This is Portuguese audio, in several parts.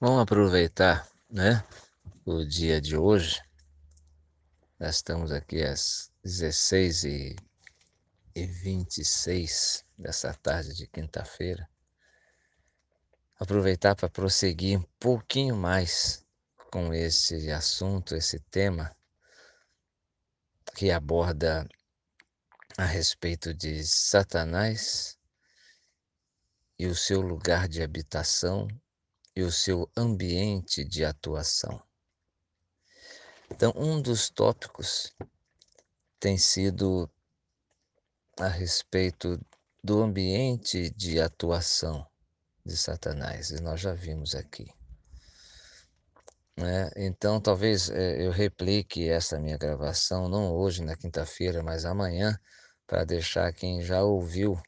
Vamos aproveitar, né, o dia de hoje. Nós estamos aqui às 16 e, e 26 dessa tarde de quinta-feira. Aproveitar para prosseguir um pouquinho mais com esse assunto, esse tema que aborda a respeito de Satanás e o seu lugar de habitação e o seu ambiente de atuação. Então, um dos tópicos tem sido a respeito do ambiente de atuação de Satanás, e nós já vimos aqui. Né? Então, talvez é, eu replique essa minha gravação, não hoje, na quinta-feira, mas amanhã, para deixar quem já ouviu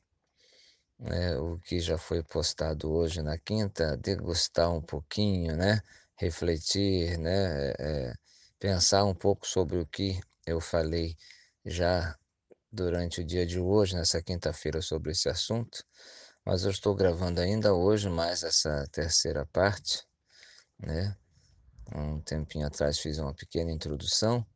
né, o que já foi postado hoje na quinta, degustar um pouquinho, né, refletir, né, é, pensar um pouco sobre o que eu falei já durante o dia de hoje, nessa quinta-feira, sobre esse assunto. Mas eu estou gravando ainda hoje mais essa terceira parte, né? Um tempinho atrás fiz uma pequena introdução,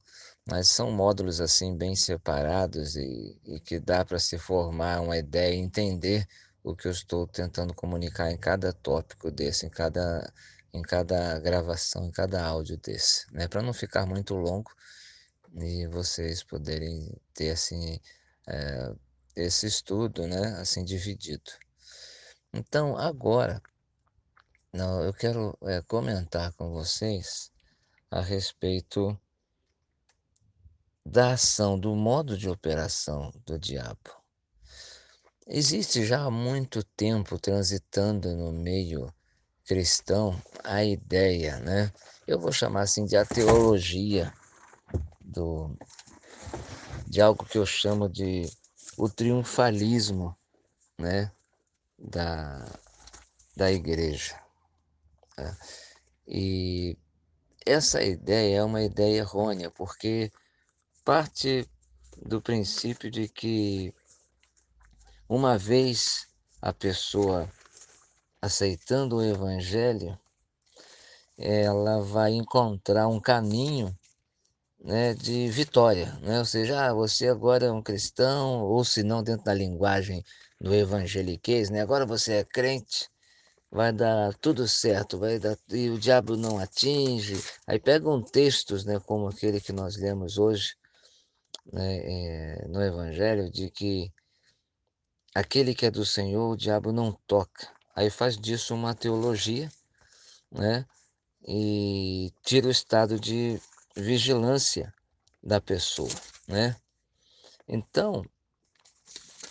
mas são módulos assim bem separados e, e que dá para se formar uma ideia, entender o que eu estou tentando comunicar em cada tópico desse, em cada, em cada gravação, em cada áudio desse, né? Para não ficar muito longo e vocês poderem ter assim é, esse estudo, né? Assim dividido. Então agora, não, eu quero é, comentar com vocês a respeito da ação, do modo de operação do diabo. Existe já há muito tempo transitando no meio cristão a ideia, né? Eu vou chamar assim de a teologia do, de algo que eu chamo de o triunfalismo, né? Da, da igreja. Né? E essa ideia é uma ideia errônea, porque parte do princípio de que uma vez a pessoa aceitando o Evangelho, ela vai encontrar um caminho né, de vitória. Né? Ou seja, ah, você agora é um cristão, ou se não, dentro da linguagem do evangeliquez, né? agora você é crente, vai dar tudo certo, vai dar, e o diabo não atinge. Aí pegam textos né, como aquele que nós lemos hoje né, é, no Evangelho, de que aquele que é do Senhor, o diabo não toca. Aí faz disso uma teologia, né? E tira o estado de vigilância da pessoa, né? Então,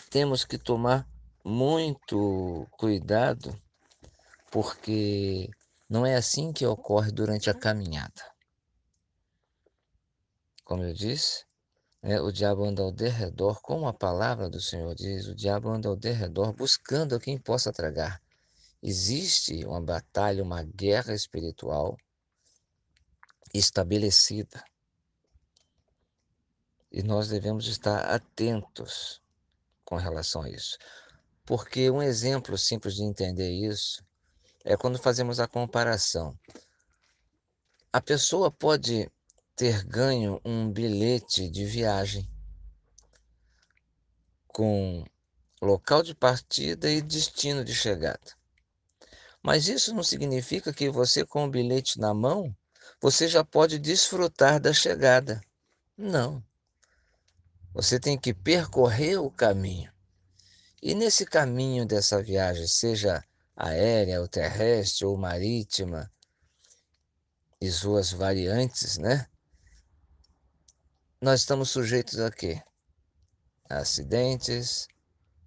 temos que tomar muito cuidado, porque não é assim que ocorre durante a caminhada. Como eu disse, é, o diabo anda ao derredor, como a palavra do Senhor diz, o diabo anda ao derredor buscando a quem possa tragar. Existe uma batalha, uma guerra espiritual estabelecida. E nós devemos estar atentos com relação a isso. Porque um exemplo simples de entender isso é quando fazemos a comparação. A pessoa pode ter ganho um bilhete de viagem com local de partida e destino de chegada. Mas isso não significa que você, com o bilhete na mão, você já pode desfrutar da chegada. Não. Você tem que percorrer o caminho. E nesse caminho dessa viagem, seja aérea, ou terrestre, ou marítima, e suas variantes, né? Nós estamos sujeitos a quê? A acidentes,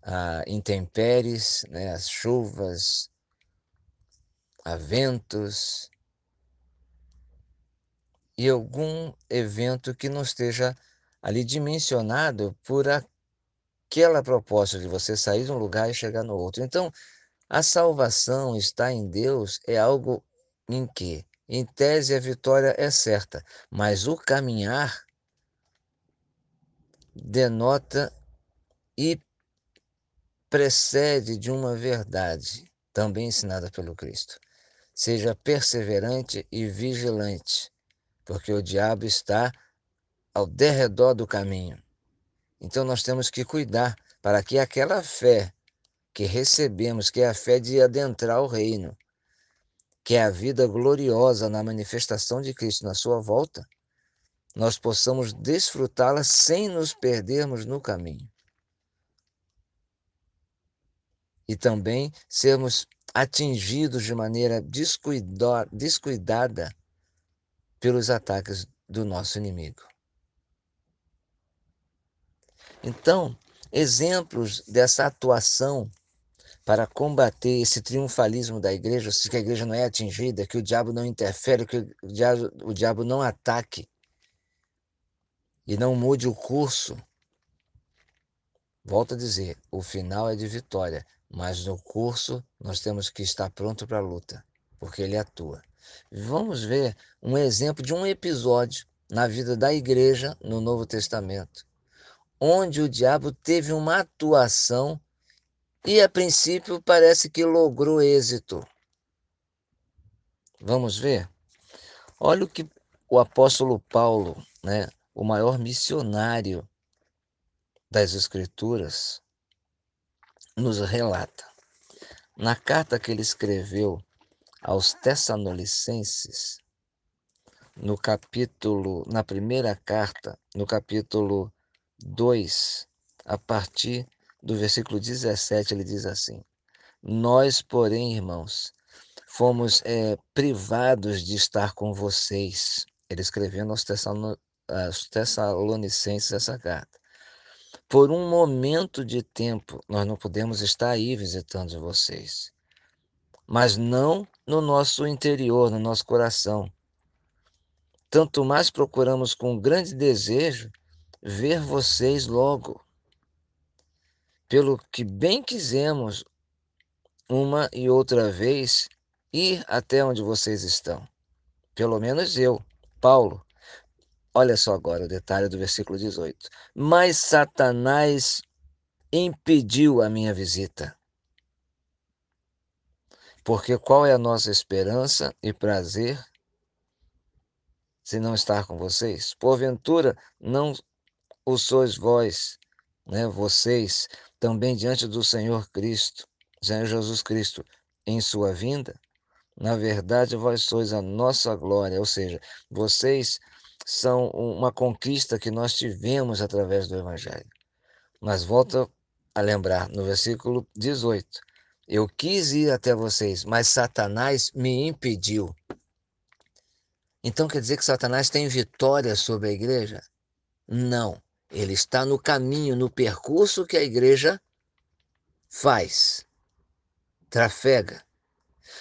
a intempéries, né, as chuvas, a ventos e algum evento que não esteja ali dimensionado por aquela proposta de você sair de um lugar e chegar no outro. Então, a salvação está em Deus é algo em que, em tese, a vitória é certa, mas o caminhar denota e precede de uma verdade também ensinada pelo Cristo. seja perseverante e vigilante, porque o diabo está ao derredor do caminho. Então nós temos que cuidar para que aquela fé que recebemos, que é a fé de adentrar o reino, que é a vida gloriosa na manifestação de Cristo na sua volta, nós possamos desfrutá-la sem nos perdermos no caminho. E também sermos atingidos de maneira descuidada pelos ataques do nosso inimigo. Então, exemplos dessa atuação para combater esse triunfalismo da igreja, que a igreja não é atingida, que o diabo não interfere, que o diabo, o diabo não ataque e não mude o curso. Volto a dizer, o final é de vitória, mas no curso nós temos que estar pronto para a luta, porque ele atua. Vamos ver um exemplo de um episódio na vida da igreja no Novo Testamento, onde o diabo teve uma atuação e a princípio parece que logrou êxito. Vamos ver? Olha o que o apóstolo Paulo, né, o maior missionário das Escrituras, nos relata. Na carta que ele escreveu aos Tessalonicenses, no capítulo, na primeira carta, no capítulo 2, a partir do versículo 17, ele diz assim: Nós, porém, irmãos, fomos é, privados de estar com vocês. Ele escrevendo aos aos Tessalonicenses essa carta. Por um momento de tempo, nós não podemos estar aí visitando vocês, mas não no nosso interior, no nosso coração. Tanto mais procuramos com grande desejo ver vocês logo. Pelo que bem quisemos, uma e outra vez, ir até onde vocês estão. Pelo menos eu, Paulo, Olha só agora o detalhe do versículo 18. Mas Satanás impediu a minha visita. Porque qual é a nossa esperança e prazer se não estar com vocês? Porventura, não o sois vós, né, vocês, também diante do Senhor Cristo, Senhor Jesus Cristo, em sua vinda? Na verdade, vós sois a nossa glória, ou seja, vocês são uma conquista que nós tivemos através do Evangelho. Mas volto a lembrar no versículo 18: Eu quis ir até vocês, mas Satanás me impediu. Então quer dizer que Satanás tem vitória sobre a igreja? Não. Ele está no caminho, no percurso que a igreja faz, trafega.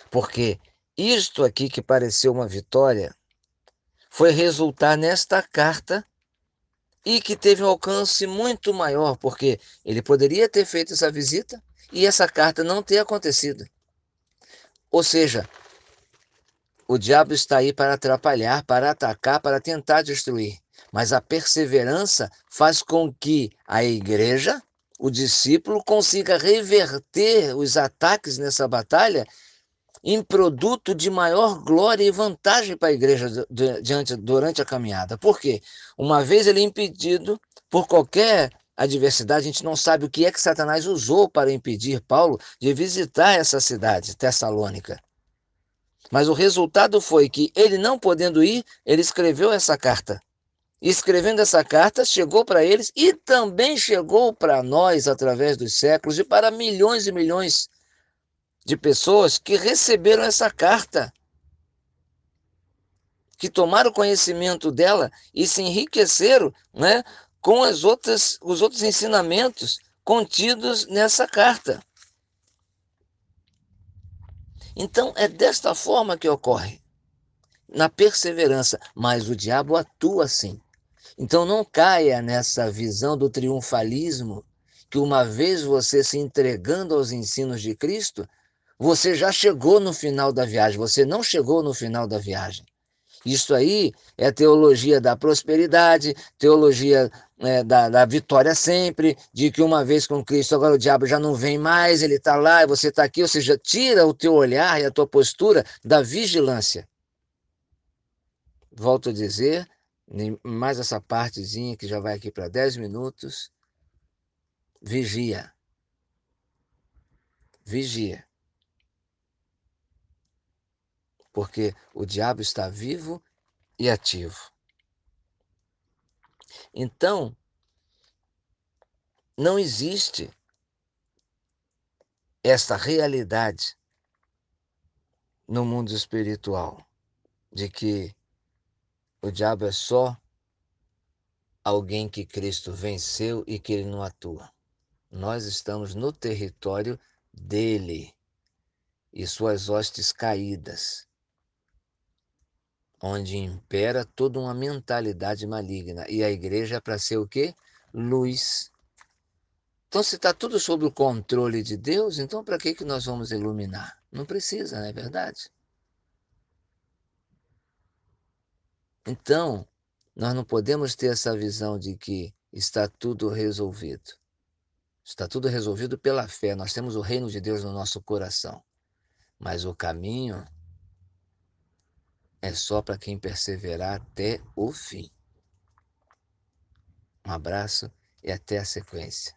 Porque isto aqui que pareceu uma vitória, foi resultar nesta carta e que teve um alcance muito maior, porque ele poderia ter feito essa visita e essa carta não ter acontecido. Ou seja, o diabo está aí para atrapalhar, para atacar, para tentar destruir. Mas a perseverança faz com que a igreja, o discípulo, consiga reverter os ataques nessa batalha em produto de maior glória e vantagem para a igreja diante, durante a caminhada. Por quê? Uma vez ele é impedido por qualquer adversidade, a gente não sabe o que é que Satanás usou para impedir Paulo de visitar essa cidade, Tessalônica. Mas o resultado foi que ele não podendo ir, ele escreveu essa carta. Escrevendo essa carta, chegou para eles e também chegou para nós através dos séculos e para milhões e milhões de pessoas que receberam essa carta, que tomaram conhecimento dela e se enriqueceram né, com as outras, os outros ensinamentos contidos nessa carta. Então, é desta forma que ocorre, na perseverança, mas o diabo atua assim. Então, não caia nessa visão do triunfalismo, que uma vez você se entregando aos ensinos de Cristo, você já chegou no final da viagem, você não chegou no final da viagem. Isso aí é teologia da prosperidade, teologia é, da, da, vitória sempre, de que uma vez com Cristo, agora o diabo já não vem mais, ele está lá e você está aqui, ou seja, tira o teu olhar e a tua postura da vigilância. Volto a dizer, mais essa partezinha que já vai aqui para 10 minutos. Vigia. Vigia. Porque o diabo está vivo e ativo. Então, não existe esta realidade no mundo espiritual de que o diabo é só alguém que Cristo venceu e que ele não atua. Nós estamos no território dele e suas hostes caídas onde impera toda uma mentalidade maligna. E a igreja é para ser o quê? Luz. Então, se está tudo sob o controle de Deus, então para que, que nós vamos iluminar? Não precisa, não é verdade? Então, nós não podemos ter essa visão de que está tudo resolvido. Está tudo resolvido pela fé. Nós temos o reino de Deus no nosso coração. Mas o caminho é só para quem perseverar até o fim. Um abraço e até a sequência.